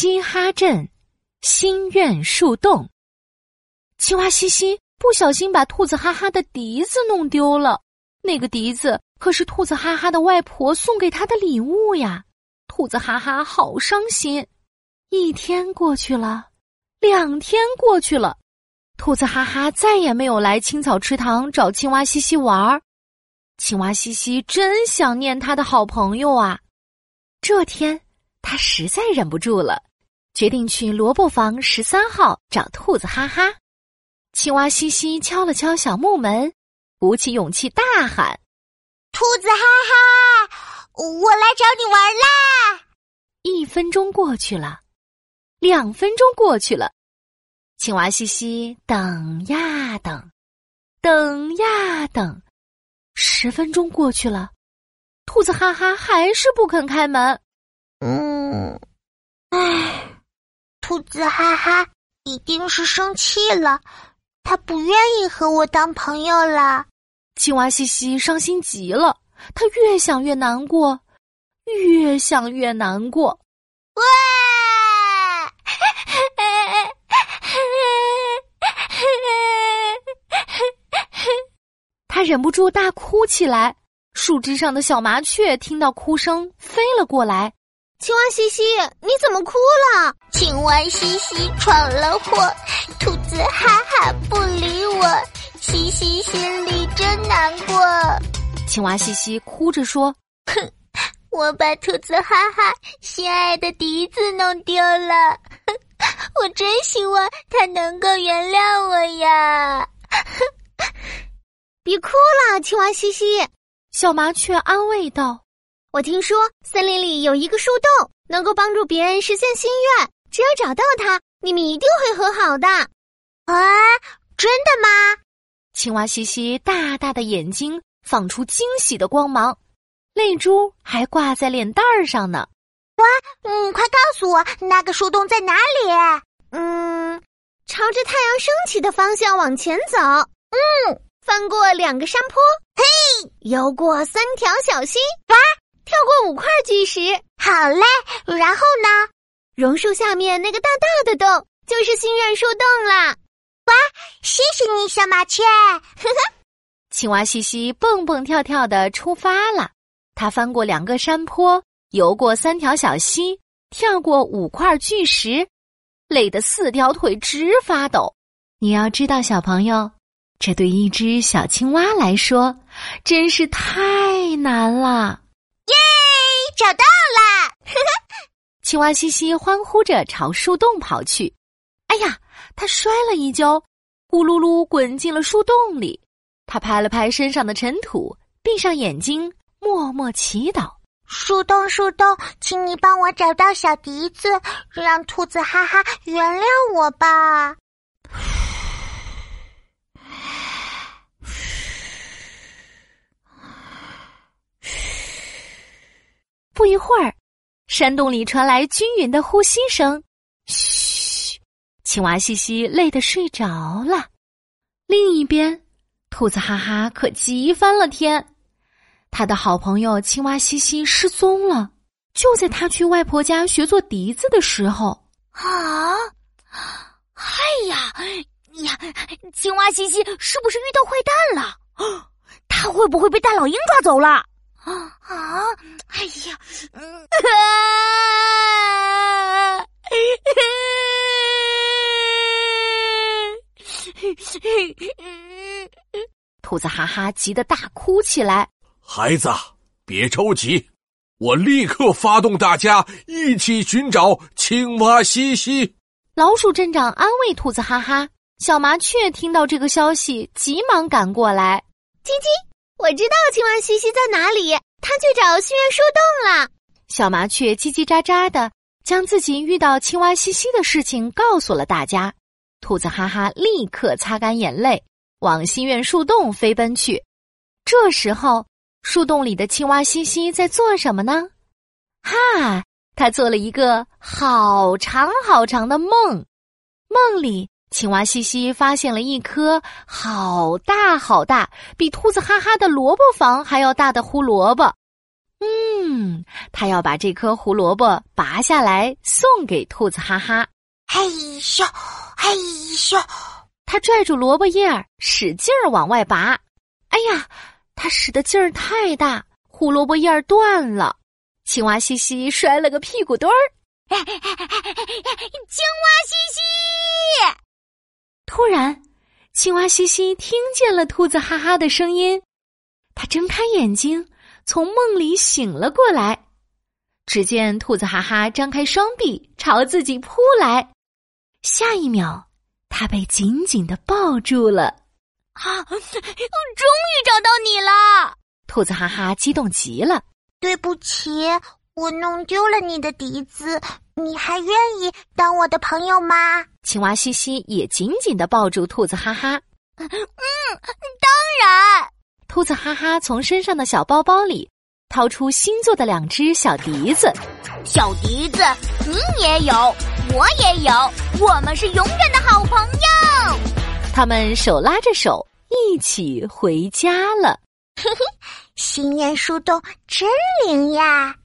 嘻哈镇心愿树洞。青蛙西西不小心把兔子哈哈的笛子弄丢了，那个笛子可是兔子哈哈的外婆送给他的礼物呀！兔子哈哈好伤心。一天过去了，两天过去了，兔子哈哈再也没有来青草池塘找青蛙西西玩儿。青蛙西西真想念他的好朋友啊！这天。他实在忍不住了，决定去萝卜房十三号找兔子哈哈。青蛙西西敲了敲小木门，鼓起勇气大喊：“兔子哈哈，我来找你玩啦！”一分钟过去了，两分钟过去了，青蛙西西等呀等，等呀等，十分钟过去了，兔子哈哈还是不肯开门。嗯，唉，兔子哈哈一定是生气了，他不愿意和我当朋友了。青蛙西西伤心极了，他越想越难过，越想越难过。哇！他忍不住大哭起来。树枝上的小麻雀听到哭声，飞了过来。青蛙西西，你怎么哭了？青蛙西西闯了祸，兔子哈哈不理我，西西心里真难过。青蛙西西哭着说：“哼，我把兔子哈哈心爱的笛子弄丢了，我真希望他能够原谅我呀。”别哭了，青蛙西西，小麻雀安慰道。我听说森林里有一个树洞，能够帮助别人实现心愿。只要找到它，你们一定会和好的。啊，真的吗？青蛙西西大大的眼睛放出惊喜的光芒，泪珠还挂在脸蛋儿上呢。哇，嗯，快告诉我那个树洞在哪里？嗯，朝着太阳升起的方向往前走。嗯，翻过两个山坡，嘿，游过三条小溪。哇！跳过五块巨石，好嘞。然后呢？榕树下面那个大大的洞就是心愿树洞了。哇，谢谢你，小麻雀。呵呵。青蛙西西蹦蹦跳跳的出发了。它翻过两个山坡，游过三条小溪，跳过五块巨石，累得四条腿直发抖。你要知道，小朋友，这对一只小青蛙来说真是太难了。找到了！青蛙西西欢呼着朝树洞跑去。哎呀，他摔了一跤，咕噜噜滚进了树洞里。他拍了拍身上的尘土，闭上眼睛，默默祈祷：树洞，树洞，请你帮我找到小笛子，让兔子哈哈原谅我吧。不一一会儿，山洞里传来均匀的呼吸声。嘘，青蛙西西累得睡着了。另一边，兔子哈哈可急翻了天。他的好朋友青蛙西西失踪了。就在他去外婆家学做笛子的时候，啊！哎呀呀！青蛙西西是不是遇到坏蛋了？他会不会被大老鹰抓走了？啊啊！哎呀，嗯，兔子哈哈急得大哭起来。孩子，别着急，我立刻发动大家一起寻找青蛙西西。老鼠镇长安慰兔子哈哈。小麻雀听到这个消息，急忙赶过来。叽叽。我知道青蛙西西在哪里，他去找心愿树洞了。小麻雀叽叽喳喳的将自己遇到青蛙西西的事情告诉了大家。兔子哈哈立刻擦干眼泪，往心愿树洞飞奔去。这时候，树洞里的青蛙西西在做什么呢？哈，他做了一个好长好长的梦，梦里。青蛙西西发现了一颗好大好大，比兔子哈哈的萝卜房还要大的胡萝卜。嗯，他要把这颗胡萝卜拔下来送给兔子哈哈。嘿咻，嘿咻，他拽住萝卜叶儿，使劲儿往外拔。哎呀，他使的劲儿太大，胡萝卜叶儿断了。青蛙西西摔了个屁股墩儿。青蛙西西！突然，青蛙西西听见了兔子哈哈的声音，他睁开眼睛，从梦里醒了过来。只见兔子哈哈张开双臂朝自己扑来，下一秒，他被紧紧的抱住了。啊！终于找到你了！兔子哈哈激动极了。对不起。我弄丢了你的笛子，你还愿意当我的朋友吗？青蛙西西也紧紧的抱住兔子哈哈。嗯，当然。兔子哈哈从身上的小包包里掏出新做的两只小笛子。小笛子，你也有，我也有，我们是永远的好朋友。他们手拉着手一起回家了。嘿嘿，新年树洞真灵呀！